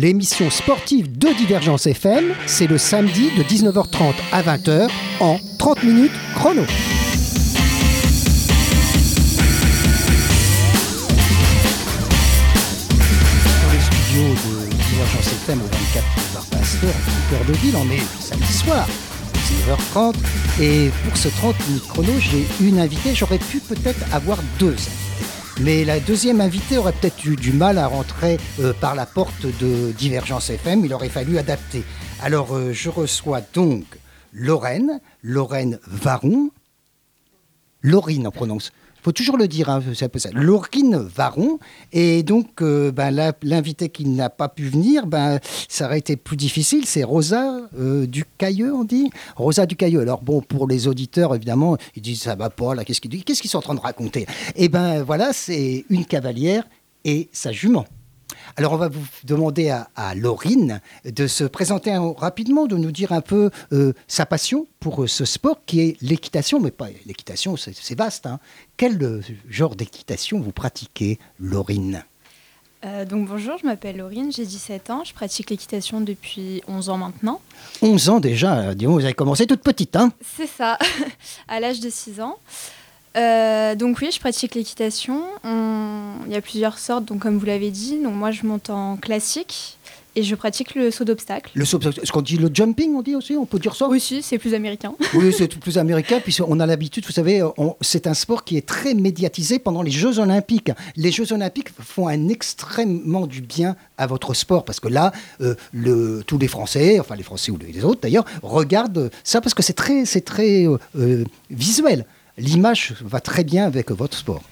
30 minutes chrono, l'émission sportive de Divergence FM, c'est le samedi de 19h30 à 20h en 30 minutes chrono. De Divergence FM au 24 boulevard Pasteur, au cœur de ville, on est samedi soir. 19h30 et pour ce 30 minutes chrono, j'ai une invitée. J'aurais pu peut-être avoir deux. Mais la deuxième invitée aurait peut-être eu du mal à rentrer euh, par la porte de Divergence FM. Il aurait fallu adapter. Alors, euh, je reçois donc Lorraine, Lorraine Varon. Laurine, on prononce. Faut toujours le dire, hein, c'est un peu ça. Varon. Et donc, euh, ben, l'invité qui n'a pas pu venir, ben, ça aurait été plus difficile. C'est Rosa euh, Ducailleux, on dit Rosa Ducailleux. Alors, bon, pour les auditeurs, évidemment, ils disent ça va pas, là, qu'est-ce qu'ils qu'est-ce qu'ils sont en train de raconter? Eh ben, voilà, c'est une cavalière et sa jument. Alors, on va vous demander à, à Laurine de se présenter un- rapidement, de nous dire un peu euh, sa passion pour euh, ce sport qui est l'équitation, mais pas l'équitation, c'est vaste. hein. Quel euh, genre d'équitation vous pratiquez, Laurine? Donc bonjour, je m'appelle Laurine, j'ai 17 ans, je pratique l'équitation depuis 11 ans maintenant. 11 ans déjà, dis donc, vous avez commencé toute petite, hein C'est ça, à l'âge de 6 ans. Euh, donc oui, je pratique l'équitation. On- Il y a plusieurs sortes, donc comme vous l'avez dit. Donc moi, je monte en classique et je pratique le saut d'obstacle. le, saut- Ce qu'on dit le jumping, on dit aussi, on peut dire ça? Aussi, c'est plus américain. Oui, c'est plus américain, puisqu'on a l'habitude, vous savez, on- c'est un sport qui est très médiatisé pendant les Jeux Olympiques. Les Jeux Olympiques font un extrêmement du bien à votre sport, parce que là, euh, le, tous les Français, enfin les Français ou les autres d'ailleurs, regardent ça parce que c'est très, c'est très euh, visuel. L'image va très bien avec votre sport.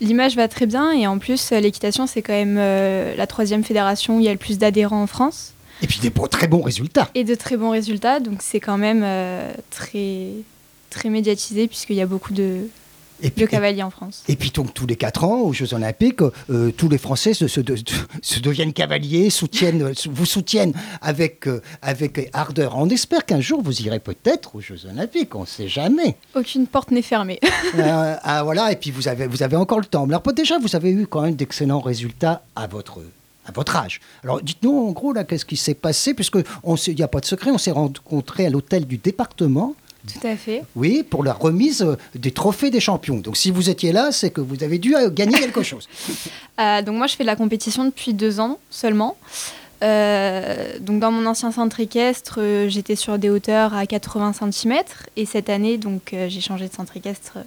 L'image va très bien et en plus, euh, l'équitation, c'est quand même euh, la troisième fédération où il y a le plus d'adhérents en France Et puis des très bons résultats. et de très bons résultats. Donc c'est quand même euh, très, très médiatisé puisqu'il y a beaucoup de, Et de puis, cavaliers en France. Et puis donc tous les quatre ans, aux Jeux Olympiques, euh, tous les Français se, se- de- se deviennent cavaliers, soutiennent, vous soutiennent avec, euh, avec ardeur. On espère qu'un jour vous irez peut-être aux Jeux Olympiques, on ne sait jamais. Aucune porte n'est fermée. Euh, ah, voilà, et puis vous avez, vous avez encore le temps. Alors déjà, vous avez eu quand même d'excellents résultats à votre à votre âge. Alors dites-nous en gros là qu'est-ce qui s'est passé puisque il n'y a pas de secret, on s'est rencontrés à l'hôtel du département. Tout à fait. Oui, pour la remise euh, des trophées des champions. Donc si vous étiez là, c'est que vous avez dû euh, gagner quelque chose. Euh, donc moi, je fais de la compétition depuis deux ans seulement. Euh, donc dans mon ancien centre équestre, euh, j'étais sur des hauteurs à 80 cm et cette année, donc euh, j'ai changé de centre équestre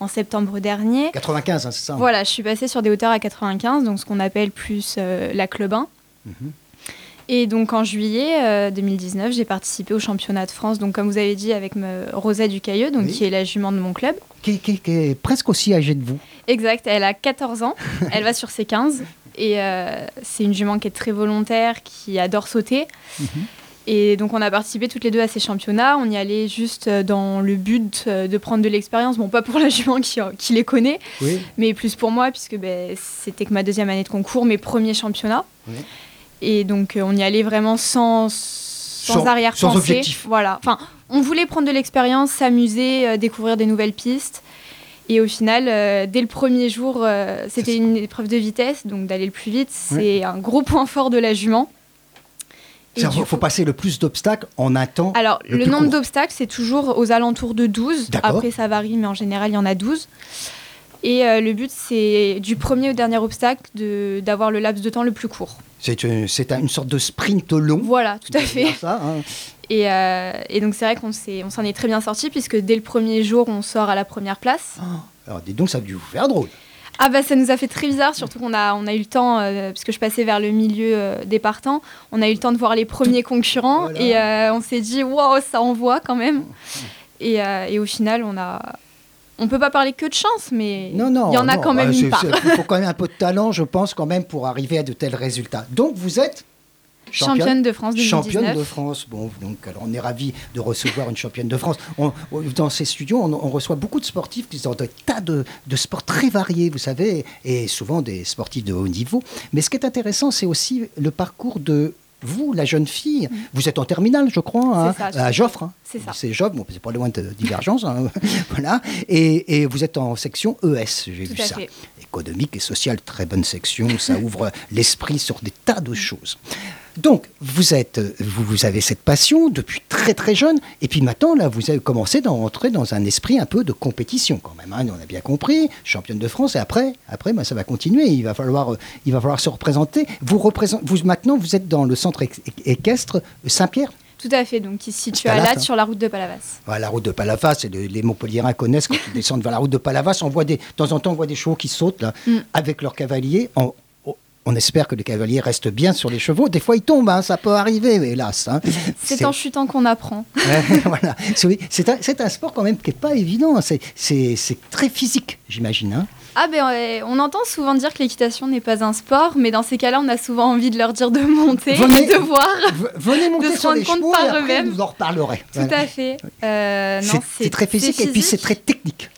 en septembre dernier. 95, hein, c'est ça hein Voilà, je suis passée sur des hauteurs à 95, donc ce qu'on appelle plus la club 1. Mhm. Et donc en juillet euh, 2019, j'ai participé au championnat de France, donc comme vous avez dit, avec me, Rosette Ducailleux, donc Oui. qui est la jument de mon club. qui, qui- qui est presque aussi âgé de vous. Exact, elle a 14 ans, elle va sur ses 15 et euh, c'est une jument qui est très volontaire, qui adore sauter. Mhm. Et donc on a participé toutes les deux à ces championnats, on y allait juste euh, dans le but euh, de prendre de l'expérience, bon pas pour la jument qui, euh, qui les connaît, Oui. mais plus pour moi puisque ben, c'était que ma deuxième année de concours, mes premiers championnats. Oui. Et donc euh, on y allait vraiment sans, sans, Sans- arrière-pensée. sans objectif. Voilà, enfin on voulait prendre de l'expérience, s'amuser, euh, découvrir des nouvelles pistes. Et au final, euh, dès le premier jour, euh, c'était une épreuve de vitesse, donc d'aller le plus vite, c'est un gros point fort de la jument. Il faut coup- passer le plus d'obstacles en un temps. alors, le nombre d'obstacles, c'est toujours aux alentours de 12. D'accord. Après, ça varie, mais en général, il y en a 12. Et euh, le but, c'est du premier au dernier obstacle de- d'avoir le laps de temps le plus court. C'est une, c'est un- une sorte de sprint long. Voilà, tout à fait. Ça, hein. Et, euh, et donc, c'est vrai qu'on s'est- on s'en est très bien sorti, puisque dès le premier jour, on sort à la première place. Alors dites donc, ça a dû vous faire drôle. Ah bah ça nous a fait très bizarre, surtout qu'on a, on a eu le temps, euh, parce que je passais vers le milieu euh, des partants, on a eu le temps de voir les premiers concurrents Voilà. et euh, on s'est dit waouh ça envoie quand même. Et, euh, et au final on a, on peut pas parler que de chance, mais Non, non. il y en a quand même bah, une part. Il faut quand même un peu de talent, je pense, quand même, pour arriver à de tels résultats. Donc vous êtes Championne de France 2019. Championne de France. Bon, donc alors on est ravis de recevoir une championne de France. On- on- dans ces studios, on, on reçoit beaucoup de sportifs qui ont des tas de, de sports très variés, vous savez, et souvent des sportifs de haut niveau. Mais ce qui est intéressant, c'est aussi le parcours de vous, la jeune fille, vous êtes en terminale, je crois, hein, ça, à. Joffre. hein. C'est ça. C'est Joffre, bon, c'est pas loin de Divergence, hein, voilà. Et, et vous êtes en section ES, j'ai vu ça. fait. Économique et sociale, très bonne section, ça ouvre l'esprit sur des tas de choses. Donc, vous, êtes, vous, vous avez cette passion depuis très très jeune, et puis maintenant, là, vous avez commencé à entrer dans un esprit un peu de compétition quand même. hein, on a bien compris, championne de France, et après, après ben, ça va continuer, il va falloir, il va falloir se représenter. Vous, représent- vous Maintenant, vous êtes dans le centre équ- équestre Saint-Pierre? Tout à fait, donc qui se situe à Latte hein. sur la route de Palavas. Voilà, la route de Palavas, et le- les Montpelliérains connaissent quand ils descendent vers la route de Palavas. On voit des, de temps en temps, on voit des chevaux qui sautent là, Mm. avec leurs cavaliers. On, on- espère que les cavaliers restent bien sur les chevaux. Des fois, ils tombent, hein, ça peut arriver, mais hélas. hein. C'est en chutant qu'on apprend. Voilà. C'est un, sport quand même qui n'est pas évident. C'est- C'est très physique, j'imagine. hein. Ah ben ouais, on entend souvent dire que l'équitation n'est pas un sport, mais dans ces cas-là, on a souvent envie de leur dire de monter Venez. de voir. Venez monter se sur les rendre compte par eux-mêmes. vous en reparlerez. Tout Voilà. à fait. Euh, c'est très physique, et puis c'est très technique.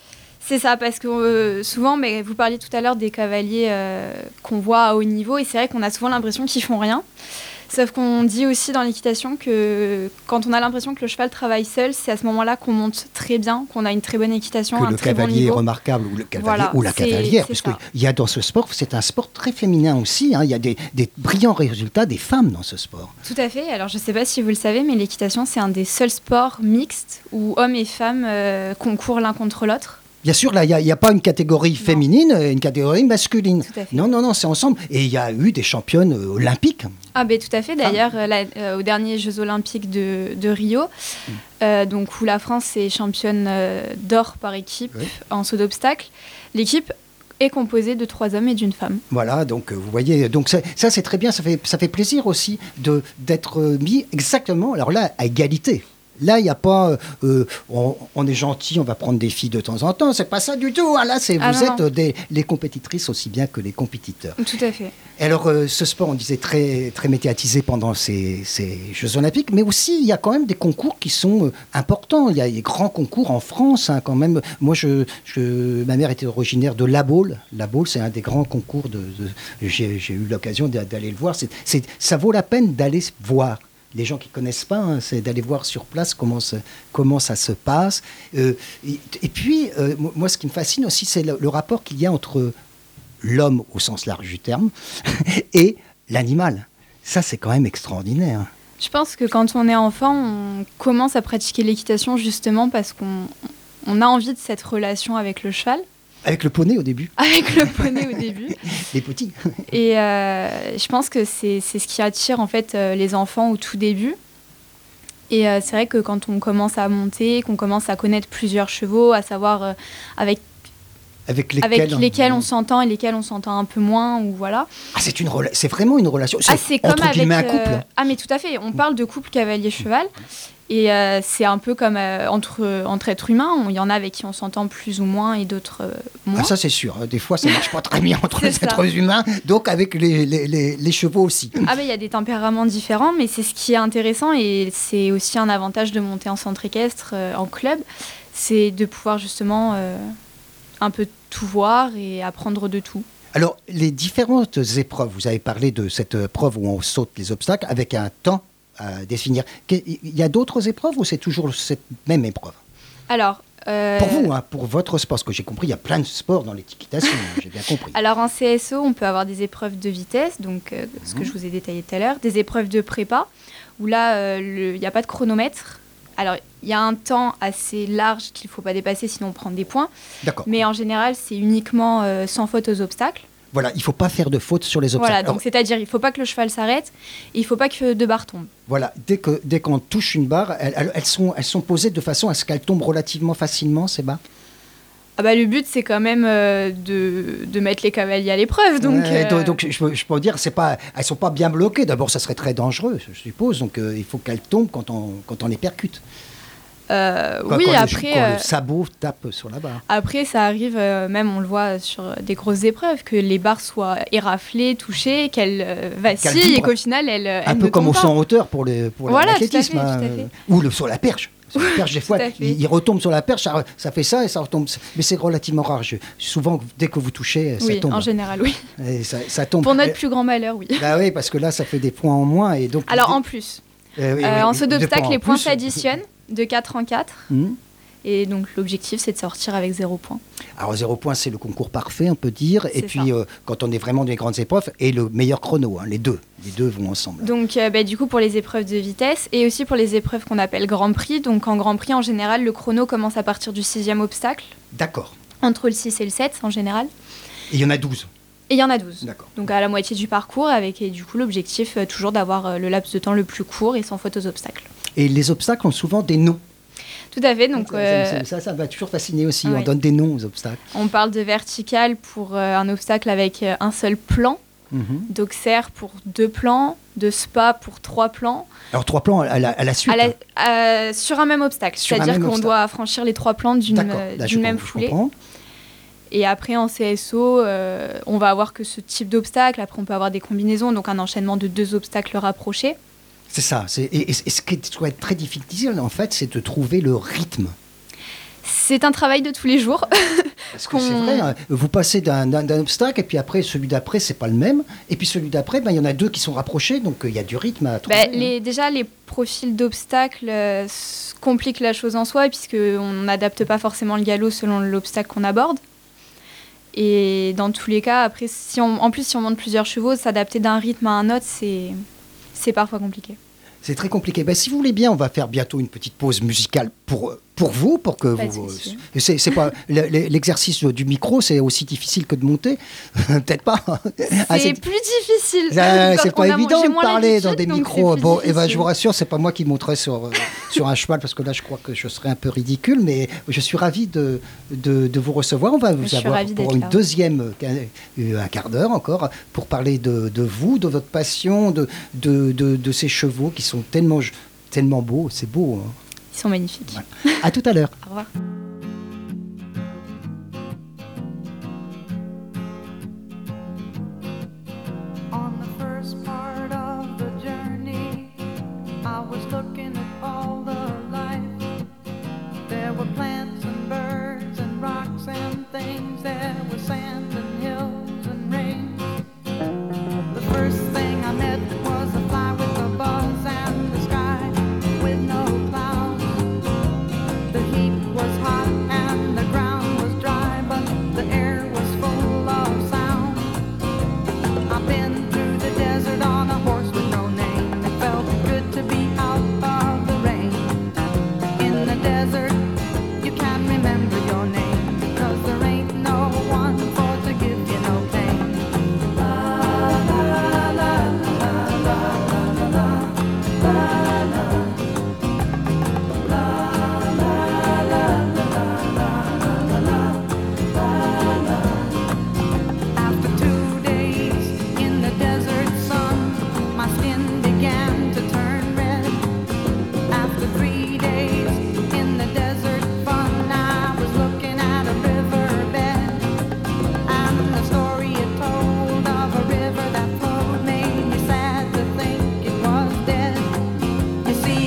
C'est ça, parce que euh, souvent, mais vous parliez tout à l'heure des cavaliers euh, qu'on voit à haut niveau, et c'est vrai qu'on a souvent l'impression qu'ils font rien. Sauf qu'on dit aussi dans l'équitation que quand on a l'impression que le cheval travaille seul, c'est à ce moment-là qu'on monte très bien, qu'on a une très bonne équitation, que un le très bon cavalier est niveau. remarquable ou le cavalier Voilà, ou la cavalière, parce qu'il y a dans ce sport, c'est un sport très féminin aussi. hein. Il y a des, des brillants résultats des femmes dans ce sport. Tout à fait. Alors, je ne sais pas si vous le savez, mais l'équitation, c'est un des seuls sports mixtes où hommes et femmes euh, concourent l'un contre l'autre. Bien sûr, là, il n'y a, pas une catégorie féminine et une catégorie masculine. Non, non, non, c'est ensemble. Et il y a eu des championnes euh, olympiques. Ah ben tout à fait. D'ailleurs, euh, la- euh, aux derniers Jeux Olympiques de, de Rio, Mm. euh, donc où la France est championne euh, d'or par équipe Oui. en saut d'obstacle, l'équipe est composée de trois hommes et d'une femme. Voilà, donc vous voyez, donc ça, c'est très bien, ça fait, ça fait plaisir aussi d'être mis exactement, alors là, à égalité. Là, il n'y a pas, euh, euh, on, on est gentil, on va prendre des filles de temps en temps. C'est pas ça du tout. hein. Là, c'est Ah vous non, êtes non. des, les compétitrices aussi bien que les compétiteurs. Tout à fait. Alors, euh, ce sport, on disait, très, très médiatisé pendant ces, ces Jeux Olympiques, mais aussi, il y a quand même des concours qui sont euh, importants. Il y a des grands concours en France, hein, quand même. Moi, je, je- ma mère était originaire de La Baule. La Baule, c'est un des grands concours de. de- J'ai eu l'occasion d'a- d'aller le voir. Ça vaut la peine d'aller voir. Les gens qui connaissent pas, hein, c'est d'aller voir sur place comment, ça se passe. Euh, et, puis, euh, mo- moi, ce qui me fascine aussi, c'est le, rapport qu'il y a entre l'homme au sens large du terme et l'animal. Ça, c'est quand même extraordinaire. Je pense que quand on est enfant, on commence à pratiquer l'équitation justement parce qu'on on a envie de cette relation avec le cheval, Avec le poney au début, avec le poney au début. les petits. Et euh, je pense que c'est ce qui attire en fait euh, les enfants au tout début. Et euh, c'est vrai que quand on commence à monter, qu'on commence à connaître plusieurs chevaux, à savoir euh, avec, Avec lesquels, avec lesquels on s'entend et lesquels on s'entend un peu moins, ou voilà. Ah, c'est une c'est vraiment une relation. Ah, c'est comme entre avec. guillemets un euh, couple. Ah, mais tout à fait. On parle de couple cavalier-cheval. Et euh, c'est un peu comme euh, entre, entre êtres humains. Il y en a avec qui on s'entend plus ou moins et d'autres euh, moins. Ah, ça, c'est sûr. Des fois, ça marche pas très bien entre les ça. êtres humains, donc avec les, les- les- les chevaux aussi. Ah ben il y a des tempéraments différents, mais c'est ce qui est intéressant et c'est aussi un avantage de monter en centre équestre, en club, c'est de pouvoir justement un peu tout voir et apprendre de tout. Alors, les différentes épreuves, vous avez parlé de cette épreuve où on saute les obstacles avec un temps à définir. Il y a d'autres épreuves ou c'est toujours cette même épreuve? Alors, euh, Pour vous, hein, pour votre sport, ce que j'ai compris, il y a plein de sports dans l'équitation, j'ai bien compris. alors en CSO, on peut avoir des épreuves de vitesse, donc euh, ce Mhm. que je vous ai détaillé tout à l'heure, des épreuves de prépa, où là, euh, il n'y a pas de chronomètre. Alors, il y a un temps assez large qu'il ne faut pas dépasser, sinon on prend des points. D'accord. Mais en général, c'est uniquement euh, sans faute aux obstacles. Voilà, il ne faut pas faire de fautes sur les obstacles. Voilà, donc c'est-à-dire il faut pas que le cheval s'arrête, et il faut pas que deux barres tombent. Voilà, dès que dès qu'on touche une barre, elles, elles- sont elles sont posées de façon à ce qu'elles tombent relativement facilement ces barres. Ah bah le but c'est quand même euh, de, de mettre les cavaliers à l'épreuve, donc. Euh, donc, je, peux- je peux dire, c'est pas, elles sont pas bien bloquées. D'abord, ça serait très dangereux, je suppose. Donc, euh, il faut qu'elles tombent quand on quand on les percute. Euh, oui, quand le- après, quand euh, le sabot tape sur la barre. après ça arrive, euh, même on le voit sur des grosses épreuves, que les barres soient éraflées, touchées, qu'elles euh, vacillent et vibrent. qu'au final elles. Un elles peu ne comme au saut en hauteur pour le pour Voilà, l'athlétisme, hein, euh, ou le à la perche. Sur la perche, des fois, il, il retombe sur la perche, ça, ça fait ça et ça retombe. Mais c'est relativement rare. Je- souvent, dès que vous touchez, ça Oui, tombe. en général, oui. Et ça, ça tombe. Pour notre Euh, plus grand malheur, oui. Bah oui, parce que là, ça fait des points en moins. Et donc, Alors en plus, Euh, oui, euh, oui, en saut d'obstacle, les points s'additionnent de 4 en 4. Hmm. Et donc l'objectif, c'est de sortir avec 0 points. Alors, zéro point, c'est le concours parfait, on peut dire. Et puis, euh, quand on est vraiment dans les grandes épreuves, et le meilleur chrono, hein, les deux. Les deux vont ensemble. Donc euh, bah, du coup pour les épreuves de vitesse et aussi pour les épreuves qu'on appelle Grand Prix. Donc en Grand Prix, en général, le chrono commence à partir du sixième obstacle, D'accord. entre le 6 et le 7 en général. Et il y en a 12. Et il y en a 12. D'accord. Donc à la moitié du parcours, avec et du coup l'objectif euh, toujours d'avoir le laps de temps le plus court et sans faute aux obstacles. Et les obstacles ont souvent des noms. Tout à fait. Donc ça, euh, ça, ça m'a toujours fasciné aussi. On oui. donne des noms aux obstacles. on parle de vertical pour euh, un obstacle avec euh, un seul plan, d'Auxerre pour deux plans, de Spa pour trois plans, Alors, trois plans à la, à la suite. à la- à- sur un même obstacle. C'est-à-dire qu'on doit franchir les trois plans d'une euh, même foulée. Et après, en CSO, euh, on va avoir que ce type d'obstacle. Après, on peut avoir des combinaisons, donc un enchaînement de deux obstacles rapprochés. C'est ça. Et, ce qui doit être très difficile, en fait, c'est de trouver le rythme. C'est un travail de tous les jours. Parce que c'est vrai, hein, vous passez d'un obstacle, et puis après, celui d'après, c'est pas le même. Et puis celui d'après, ben, il y en a deux qui sont rapprochés, donc euh, il y a du rythme à trouver. Bah, hein. les, déjà, les profils d'obstacles euh, compliquent la chose en soi, puisqu'on n'adapte pas forcément le galop selon l'obstacle qu'on aborde. Et dans tous les cas, après, si on, en plus, si on monte plusieurs chevaux, s'adapter d'un rythme à un autre, c'est c'est parfois compliqué. C'est très compliqué. Ben, si vous voulez bien, on va faire bientôt une petite pause musicale pour, pour vous, pour que Pas vous. souci. C'est pas le- le- l'exercice du micro, c'est aussi difficile que de monter. Peut-être pas. Ah, c'est plus difficile. Ah, c'est pas évident de parler dans des micros. Bon, et ben, je vous rassure, c'est pas moi qui monterai sur, euh, sur un cheval parce que là, je crois que je serais un peu ridicule, mais je suis ravi de, de, de vous recevoir. On va vous avoir pour une là. deuxième euh, euh, un quart d'heure encore pour parler de, de vous, de votre passion, de, de, de, de ces chevaux qui sont tellement, tellement beaux. C'est beau. hein. Sont magnifiques. Ouais. À tout à l'heure. Au revoir.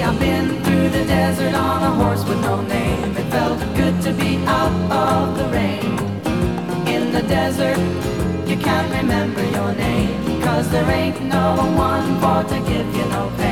I've been through the desert on a horse with no name. It felt good to be out of the rain in the desert. You can't remember your name, cause there ain't no one for to give you no pain.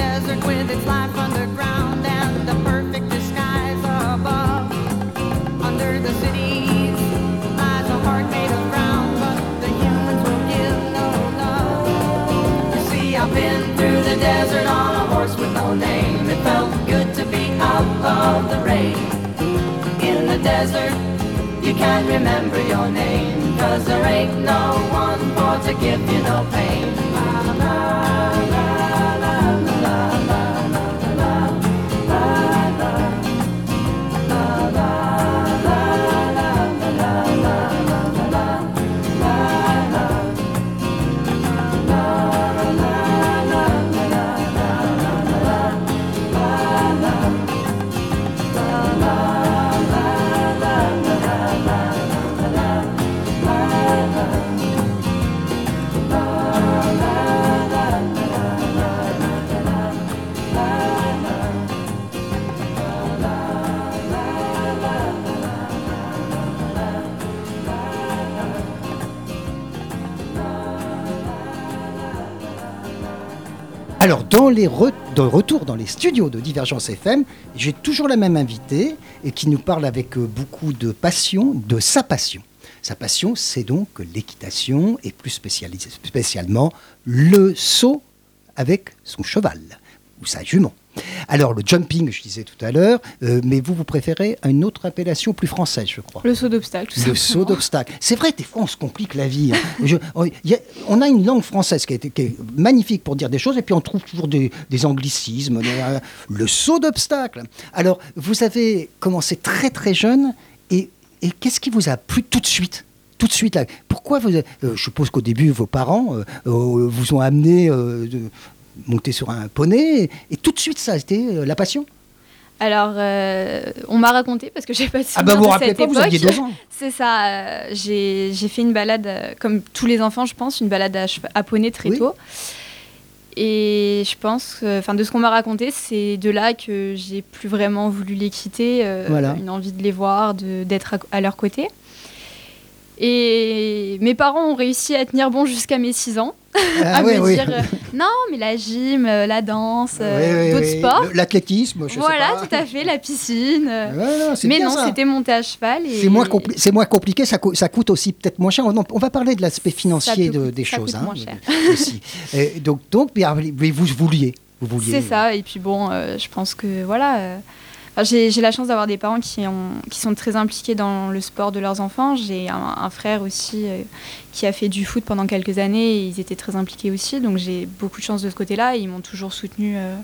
desert with its life underground and the perfect disguise above. Under the lies a heart made of ground, but the humans will give no love. You see, I've been through the desert on a horse with no name. It felt good to be out of the rain. In the desert, you can't remember your name, cause there ain't no one for to give you no pain. Dans les re- de retour dans les studios de Divergence FM, j'ai toujours la même invitée et qui nous parle avec euh, beaucoup de passion de sa passion. Sa passion, c'est donc l'équitation et plus spécialement le saut avec son cheval ou sa jument. Alors, le jumping, je disais tout à l'heure, euh, mais vous, vous préférez une autre appellation plus française, je crois. Le saut d'obstacle, tout Le saut d'obstacle. C'est vrai, des fois, on se complique la vie. hein. Je- on, y a, on a une langue française qui, a été- qui est magnifique pour dire des choses, et puis on trouve toujours des, des anglicismes. euh, le saut d'obstacle. Alors, vous avez commencé très très jeune, et, et qu'est-ce qui vous a plu tout de suite? Tout de suite là. Pourquoi vous euh, Je suppose qu'au début, vos parents euh, vous ont amené euh, monter sur un poney, et, et tout de suite, ça été euh, la passion Alors, euh, on m'a raconté, parce que j'ai pas de Ah bah vous vous rappelez cette pas, vous époque. aviez deux ans. C'est ça. euh, j'ai fait une balade, euh, comme tous les enfants, je pense, une balade à, à poney très Oui. tôt. Et je pense, enfin, de ce qu'on m'a raconté, c'est de là que j'ai plus vraiment voulu les quitter. Voilà. Une envie de les voir, d'être à, à leur côté. Et mes parents ont réussi à tenir bon jusqu'à mes 6 ans, Ah à oui, me oui. dire euh, non, mais la gym, euh, la danse, euh, Oui, d'autres sports. L'athlétisme, je sais Voilà, pas. tout à fait, la piscine. euh, mais non, c'était monter à cheval. et- C'est moins, compli- c'est moins compliqué, ça, co- ça coûte aussi peut-être moins cher. On, on va parler de l'aspect financier de- coûter- des ça choses. coûte hein, moins cher. aussi. Et donc, donc mais, mais vous vouliez. Vous vouliez C'est ça, et puis bon, je pense que voilà. Enfin, j'ai la chance d'avoir des parents qui, ont, qui sont très impliqués dans le sport de leurs enfants. J'ai un, frère aussi euh, qui a fait du foot pendant quelques années et ils étaient très impliqués aussi. Donc j'ai beaucoup de chance de ce côté-là ils m'ont toujours soutenu euh,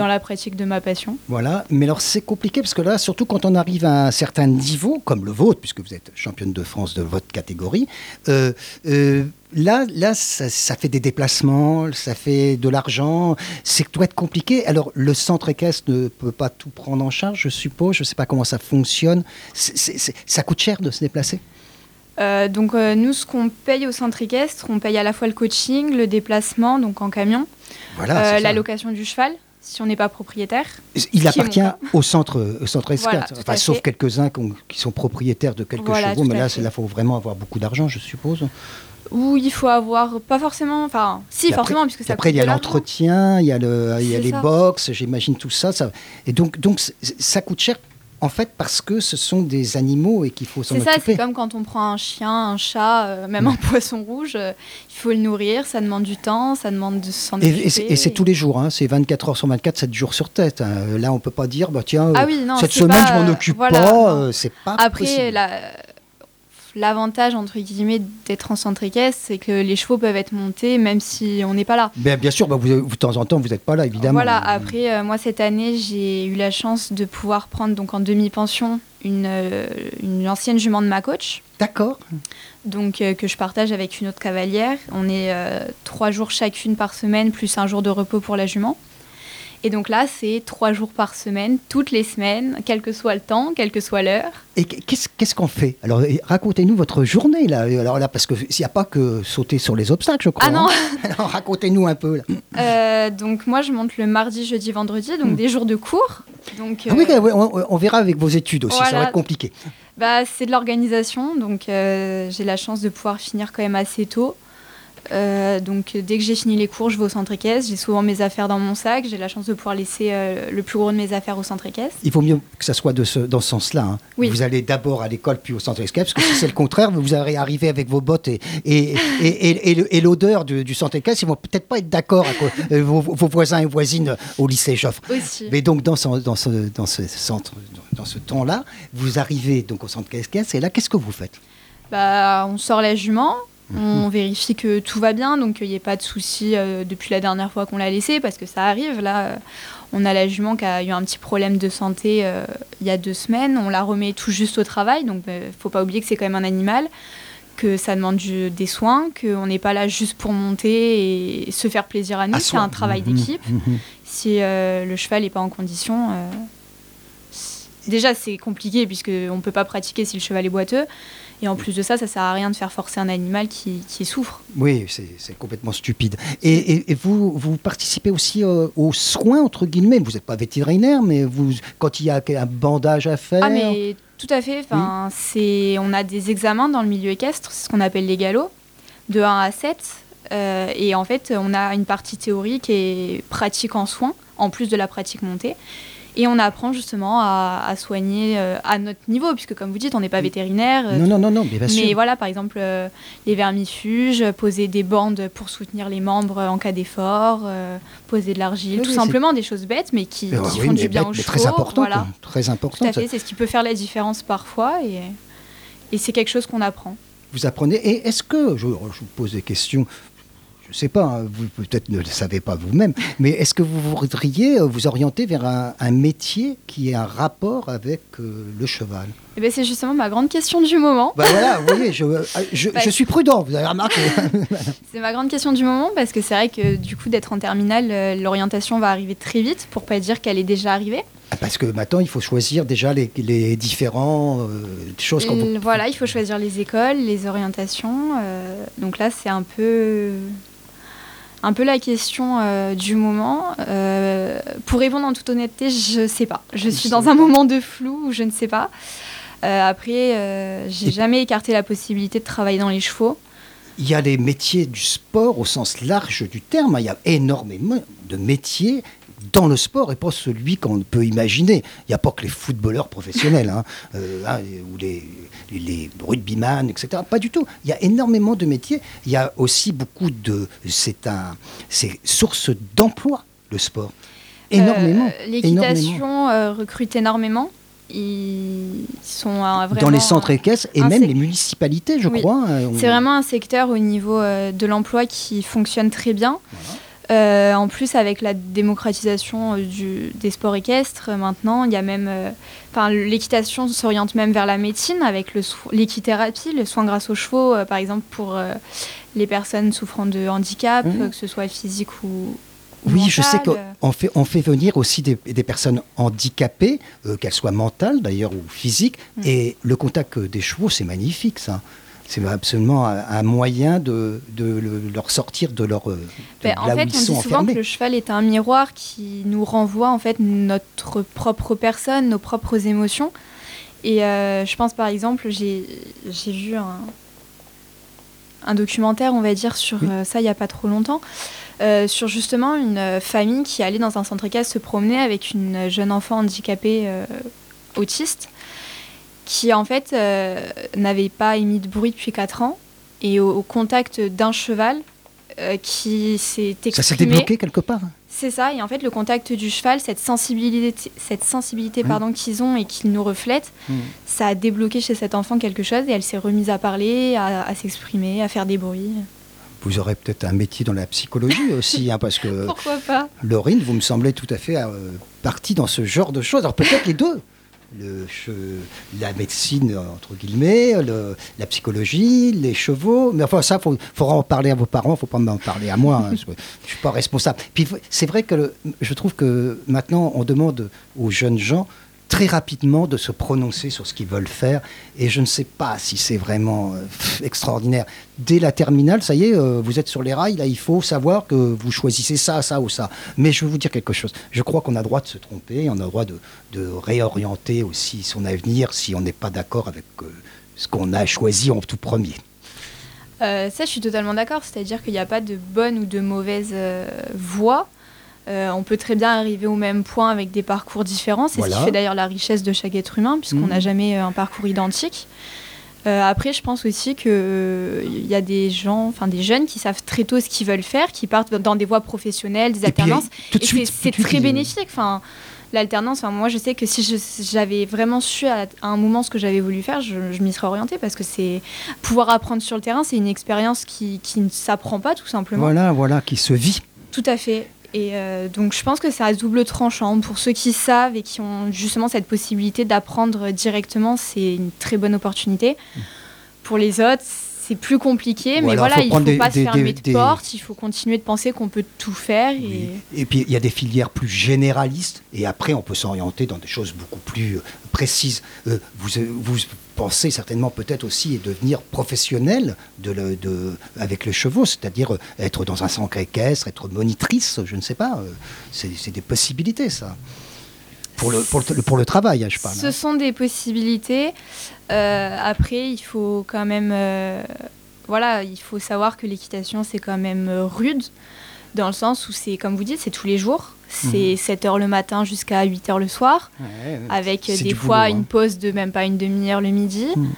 dans la pratique de ma passion. Voilà, mais alors c'est compliqué parce que là, surtout quand on arrive à un certain niveau, comme le vôtre, puisque vous êtes championne de France de votre catégorie, euh, euh, là, là ça, ça fait des déplacements, ça fait de l'argent, c'est doit être compliqué. Alors le centre équestre ne peut pas tout prendre en charge, je suppose, je ne sais pas comment ça fonctionne. Ça coûte cher de se déplacer Euh, donc euh, nous, ce qu'on paye au centre équestre, on paye à la fois le coaching, le déplacement, donc en camion, Voilà, euh, la location du cheval, si on n'est pas propriétaire. Il appartient au centre, au centre Voilà, escate, tout enfin, à sauf quelques-uns qui, ont- qui sont propriétaires de quelques Voilà, chevaux, mais là, là, faut vraiment avoir beaucoup d'argent, je suppose. Où il faut avoir, pas forcément, enfin, si, Puis après- forcément, puisque Puis ça après, il y a l'entretien, il y a, le, il y a les ça. box, j'imagine tout ça, ça. Et donc, donc ça coûte cher, en fait, parce que ce sont des animaux et qu'il faut s'en C'est ça, occuper. c'est comme quand on prend un chien, un chat, euh, même un poisson rouge, euh, il faut le nourrir, ça demande du temps, ça demande de s'en occuper. et c'est- et tous les jours, hein, c'est 24 heures sur 24, 7 jours sur tête. hein. Là, on peut pas dire, bah, tiens, Ah euh, oui, non, cette semaine, pas, je m'en occupe voilà, pas, c'est pas Après, possible. la- l'avantage, entre guillemets, d'être en centre équestre, c'est que les chevaux peuvent être montés même si on n'est pas là. Ben, bien sûr, bah, vous, vous, de temps en temps, vous n'êtes pas là, évidemment. Voilà, après, euh, moi, cette année, j'ai eu la chance de pouvoir prendre, donc en demi-pension, une, euh, une ancienne jument de ma coach. D'accord. donc euh, que je partage avec une autre cavalière. On est trois jours chacune par semaine, plus un jour de repos pour la jument. Et donc là, c'est trois jours par semaine, toutes les semaines, quel que soit le temps, quelle que soit l'heure. Et qu'est-ce qu'on fait? Alors, racontez-nous votre journée, là. Alors là, parce qu'il n'y a pas que sauter sur les obstacles, je crois. Ah non hein. Alors, racontez-nous un peu, là. Euh, Donc moi, je monte le mardi, jeudi, vendredi, donc des jours de cours. Donc Hmm. Ah oui, euh, on, on verra avec vos études aussi, ça va être compliqué. bah, c'est de l'organisation, donc euh, j'ai la chance de pouvoir finir quand même assez tôt. Euh, donc dès que j'ai fini les cours, je vais au centre équestre. J'ai souvent mes affaires dans mon sac. J'ai la chance de pouvoir laisser euh, le plus gros de mes affaires au centre équestre. Il vaut mieux que ça soit de ce, dans ce sens-là. hein. Oui. Vous allez d'abord à l'école puis au centre équestre, parce que si c'est le contraire, vous allez arriver avec vos bottes et, et, et, et- et le- et l'odeur du, du centre équestre, ils vont peut-être pas être d'accord avec euh, vos, vos voisins et voisines au lycée Joffre. Aussi. Mais donc dans ce, dans ce, dans ce centre, dans ce temps-là, vous arrivez donc au centre équestre et là, qu'est-ce que vous faites? Bah, on sort la jument. On vérifie que tout va bien, donc qu'il n'y ait pas de soucis euh, depuis la dernière fois qu'on l'a laissé, parce que ça arrive. Là, euh, on a la jument qui a eu un petit problème de santé euh, il y a deux semaines. On la remet tout juste au travail, donc il ne faut pas oublier que c'est quand même un animal, que ça demande du- des soins, qu'on n'est pas là juste pour monter et se faire plaisir à nous. C'est un travail Mhm, d'équipe. mhm. Si euh, le cheval n'est pas en condition, euh, déjà c'est compliqué puisque on ne peut pas pratiquer si le cheval est boiteux. Et en plus de ça, ça sert à rien de faire forcer un animal qui, qui souffre. Oui, c'est complètement stupide. Et, et- et vous, vous participez aussi euh, aux soins, entre guillemets. Vous n'êtes pas vétérinaire, mais vous, quand il y a un bandage à faire. Ah mais tout à fait. Enfin, c'est, on a des examens dans le milieu équestre, c'est ce qu'on appelle les galops, de 1 à 7. Euh, et en fait, on a une partie théorique et pratique en soins, en plus de la pratique montée. Et on apprend justement à, à soigner euh, à notre niveau, puisque comme vous dites, on n'est pas vétérinaire. euh, Non, non, non, non, mais bien sûr. Mais voilà, par exemple, euh, les vermifuges, poser des bandes pour soutenir les membres en cas d'effort, poser de l'argile, Oui, tout simplement des choses bêtes, mais qui, qui oui, font mais du bien bête, aux mais chevaux. très important, voilà. très Tout important. à fait, c'est ce qui peut faire la différence parfois, et, et c'est quelque chose qu'on apprend. Vous apprenez. Et est-ce que, je, je vous pose des questions, je ne sais pas, hein, vous peut-être ne le savez pas vous-même, mais est-ce que vous voudriez euh, vous orienter vers un, un métier qui ait un rapport avec euh, le cheval? Et ben, c'est justement ma grande question du moment. bah voilà, vous voyez, je, euh, je, Bah, je suis prudent, vous avez remarqué. C'est ma grande question du moment parce que c'est vrai que du coup, d'être en terminale, l'orientation va arriver très vite, pour pas dire qu'elle est déjà arrivée. Parce que maintenant, il faut choisir déjà les, les différents euh, choses. qu'on Voilà, il faut choisir les écoles, les orientations. euh, donc là, c'est un peu, un peu la question euh, du moment. Euh, pour répondre en toute honnêteté, je sais pas. Je suis dans un moment de flou où je ne sais pas. Euh, après, j'ai jamais écarté la possibilité de travailler dans les chevaux. Il y a les métiers du sport au sens large du terme. Il y a énormément de métiers dans le sport et pas celui qu'on peut imaginer. Il n'y a pas que les footballeurs professionnels hein, euh, hein, ou les, les rugbyman, etc. Pas du tout. Il y a énormément de métiers. Il y a aussi beaucoup de. C'est un. C'est source d'emploi, le sport. Énormément. Euh, énormément. L'équitation euh, recrute énormément. Ils sont euh, vraiment. Dans les centres équestres et même les municipalités, je Oui. crois. hein, C'est vraiment un secteur au niveau euh, de l'emploi qui fonctionne très bien. Euh, en plus, avec la démocratisation euh, du, des sports équestres, euh, maintenant, il y a même. euh, Enfin, l'équitation s'oriente même vers la médecine avec l'équithérapie, le soin grâce aux chevaux, euh, par exemple, pour les personnes souffrant de handicap, que ce soit physique ou. ou Oui, je sais qu'on fait, on fait venir aussi des, des personnes handicapées, qu'elles soient mentales d'ailleurs ou physiques, Mm. et le contact des chevaux, c'est magnifique ça. C'est absolument un, un moyen de, de le- leur sortir de leur euh, de Ben, là en fait, où ils on dit sont souvent enfermés. que le cheval est un miroir qui nous renvoie en fait notre propre personne, nos propres émotions. Et euh, je pense par exemple, j'ai vu un, un documentaire, on va dire, sur Oui. euh, ça il n'y a pas trop longtemps, euh, sur justement une famille qui allait dans un centre équestre se promener avec une jeune enfant handicapée autiste qui en fait euh, n'avait pas émis de bruit depuis 4 ans et au, au contact d'un cheval euh, qui s'est exprimé. Ça s'est débloqué quelque part. hein. C'est ça, et en fait le contact du cheval, cette sensibilité, cette sensibilité pardon, qu'ils ont et qu'ils nous reflètent, Mm. ça a débloqué chez cet enfant quelque chose et elle s'est remise à parler, à, à s'exprimer, à faire des bruits. Vous aurez peut-être un métier dans la psychologie aussi, hein, parce que Pourquoi pas? Laurine, vous me semblez tout à fait euh, partie dans ce genre de choses. Alors peut-être les deux. La médecine, entre guillemets, le- la psychologie, les chevaux. Mais enfin, ça, il faudra en parler à vos parents, il ne faut pas m'en parler à moi. hein, je ne suis pas responsable. Puis c'est vrai que je trouve que maintenant, on demande aux jeunes gens très rapidement de se prononcer sur ce qu'ils veulent faire. Et je ne sais pas si c'est vraiment euh, extraordinaire. Dès la terminale, ça y est, euh, vous êtes sur les rails, là, il faut savoir que vous choisissez ça, ça ou ça. Mais je vais vous dire quelque chose. Je crois qu'on a droit de se tromper, on a droit de, réorienter aussi son avenir si on n'est pas d'accord avec euh, ce qu'on a choisi en tout premier. Ça, je suis totalement d'accord. C'est-à-dire qu'il n'y a pas de bonne ou de mauvaise voie. Euh, on peut très bien arriver au même point avec des parcours différents. C'est ce qui fait d'ailleurs la richesse de chaque être humain, puisqu'on Mhm. n'a jamais euh, un parcours identique. Euh, après, je pense aussi qu'il y a des gens, enfin des jeunes qui savent très tôt ce qu'ils veulent faire, qui partent dans des voies professionnelles, des Et alternances. de Et c'est- suite, très bénéfique. Enfin, l'alternance, enfin, moi, je sais que si j'avais vraiment su à, à un moment ce que j'avais voulu faire, je, je m'y serais orientée parce que c'est pouvoir apprendre sur le terrain, c'est une expérience qui, qui ne s'apprend pas tout simplement. Voilà, voilà, qui se vit. Tout à fait. Et euh, donc, je pense que c'est à double tranchant. Pour ceux qui savent et qui ont justement cette possibilité d'apprendre directement, c'est une très bonne opportunité. Pour les autres, c'est plus compliqué, mais Voilà, voilà, faut il ne faut des- pas des- se fermer des- de porte, il faut continuer de penser qu'on peut tout faire. Et... Oui. Et puis il y a des filières plus généralistes et après on peut s'orienter dans des choses beaucoup plus euh, précises. Euh, vous, euh, vous pensez certainement peut-être aussi devenir professionnel de le- de- avec les chevaux, c'est-à-dire être dans un centre équestre, être monitrice, je ne sais pas. c'est c'est des possibilités ça. Pour le, pour le, pour le travail, je parle. Ce hein. sont des possibilités. Euh, après, il faut quand même, euh, voilà, il faut savoir que l'équitation c'est quand même euh, rude, dans le sens où c'est, comme vous dites, c'est tous les jours. C'est 7 heures le matin jusqu'à 8 heures le soir, Ouais, avec des fois boulot, hein. une pause de même pas une demi-heure le midi. Mm.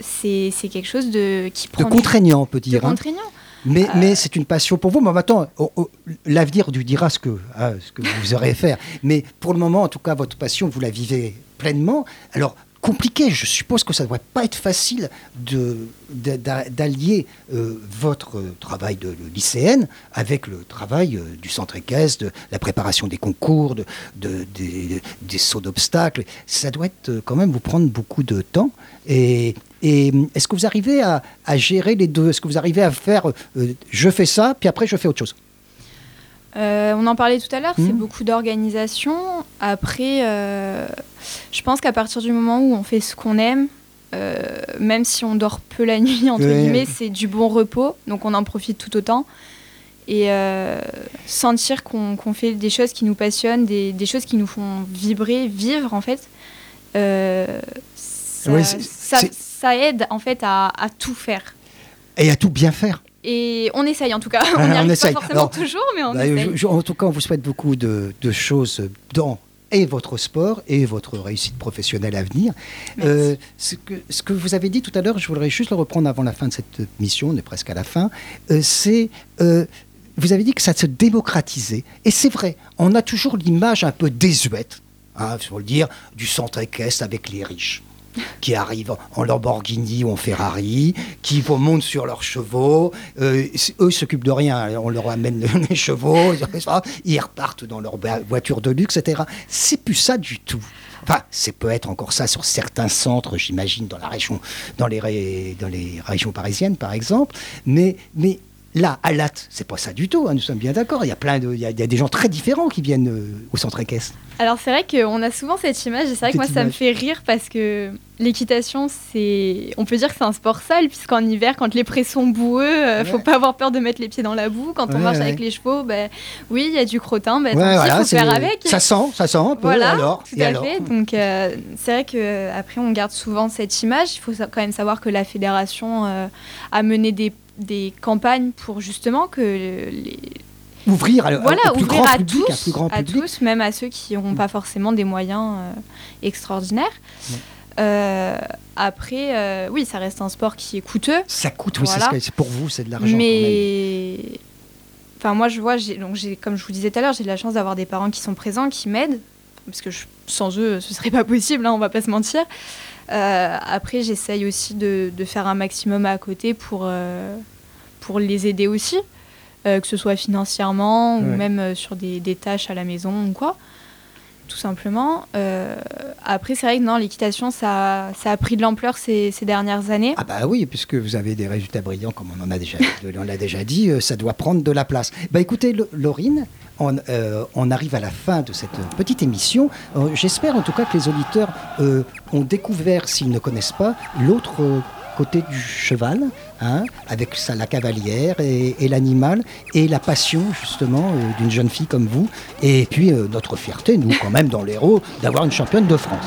C'est quelque chose de qui De prend du- contraignant, on peut de dire. hein. contraignant. Mais, Euh. mais c'est une passion pour vous. Mais maintenant, l'avenir lui dira ce que, ah, ce que vous aurez à faire. Mais pour le moment, en tout cas, votre passion, vous la vivez pleinement. Alors, compliqué, je suppose que ça ne devrait pas être facile de- de- d'allier euh, votre travail de, de lycéenne avec le travail euh, du centre équestre, de la préparation des concours, de, de- des, sauts d'obstacles. Ça doit être euh, quand même vous prendre beaucoup de temps. Et, est-ce que vous arrivez à, gérer les deux? Est-ce que vous arrivez à faire euh, je fais ça, puis après je fais autre chose? Euh, on en parlait tout à l'heure, c'est Mhm. beaucoup d'organisation. Après, euh, je pense qu'à partir du moment où on fait ce qu'on aime, euh, même si on dort peu la nuit, entre Ouais. guillemets, c'est du bon repos, donc on en profite tout autant. Et sentir qu'on fait des choses qui nous passionnent, des, des choses qui nous font vibrer, vivre en fait, ça, Ouais, c'est- ça- c'est- ça aide en fait à, à tout faire. Et à tout bien faire Et on essaye en tout cas. On On n'y arrive essaye. pas forcément Alors, toujours, mais on Bah, essaye. je- je- en tout cas, on vous souhaite beaucoup de, de choses dans et votre sport et votre réussite professionnelle à venir. Euh, ce, que, ce que vous avez dit tout à l'heure, je voudrais juste le reprendre avant la fin de cette mission, on est presque à la fin, euh, c'est... euh, vous avez dit que ça se démocratisait. Et c'est vrai, on a toujours l'image un peu désuète, il faut le dire, du centre équestre avec les riches qui arrivent en Lamborghini ou en Ferrari, qui vont montent sur leurs chevaux. Euh, eux, s'occupent de rien. On leur amène les chevaux, ils repartent dans leur voiture de luxe, etc. C'est plus ça du tout. Enfin, c'est peut-être encore ça sur certains centres, j'imagine, dans la région, les, régions parisiennes, par exemple. Mais là, à Latte, c'est pas ça du tout. hein, nous sommes bien d'accord. Il y a plein de, il y a, il y a des gens très différents qui viennent euh, au centre équestre. Alors c'est vrai qu'on a souvent cette image et c'est vrai que moi ça me fait rire parce que l'équitation c'est, on peut dire que c'est un sport sale puisqu'en hiver quand les prés sont boueux, euh, faut Ouais. pas avoir peur de mettre les pieds dans la boue. Quand on Ouais, marche ouais. avec les chevaux, ben oui il y a du crottin, pis, voilà, faut faire avec. ça sent, ça sent un peu. Voilà, alors, tout et à alors fait. Donc euh, c'est vrai que euh, après on garde souvent cette image. Il faut quand même savoir que la fédération a mené des, des campagnes pour justement que les, Ouvrir, à- voilà, au plus ouvrir grand à public, tous, un plus grand à tous, même à ceux qui n'ont pas forcément des moyens euh, extraordinaires. Euh, après, euh, oui, ça reste un sport qui est coûteux, Ça coûte, oui, c'est Voilà. ce c'est pour vous, c'est de l'argent. mais enfin moi je vois, donc comme je vous disais tout à l'heure, j'ai de la chance d'avoir des parents qui sont présents, qui m'aident, parce que je- sans eux, ce serait pas possible, hein, on va pas se mentir. Euh, après, j'essaye aussi de, de faire un maximum à côté pour, euh, pour les aider aussi, euh, que ce soit financièrement Ouais. ou même sur des, des tâches à la maison ou quoi, tout simplement. Euh, après, c'est vrai que non, l'équitation, ça, ça a pris de l'ampleur ces, ces dernières années. Ah bah oui, puisque vous avez des résultats brillants, comme on en a déjà, on l'a déjà dit, euh, ça doit prendre de la place. Bah écoutez, Laurine, on, euh, on arrive à la fin de cette petite émission. J'espère en tout cas que les auditeurs ont découvert, s'ils ne connaissent pas, l'autre côté du cheval, hein, avec la cavalière et, l'animal, et la passion justement euh, d'une jeune fille comme vous, et puis euh, notre fierté, nous quand même dans l'Hérault, d'avoir une championne de France.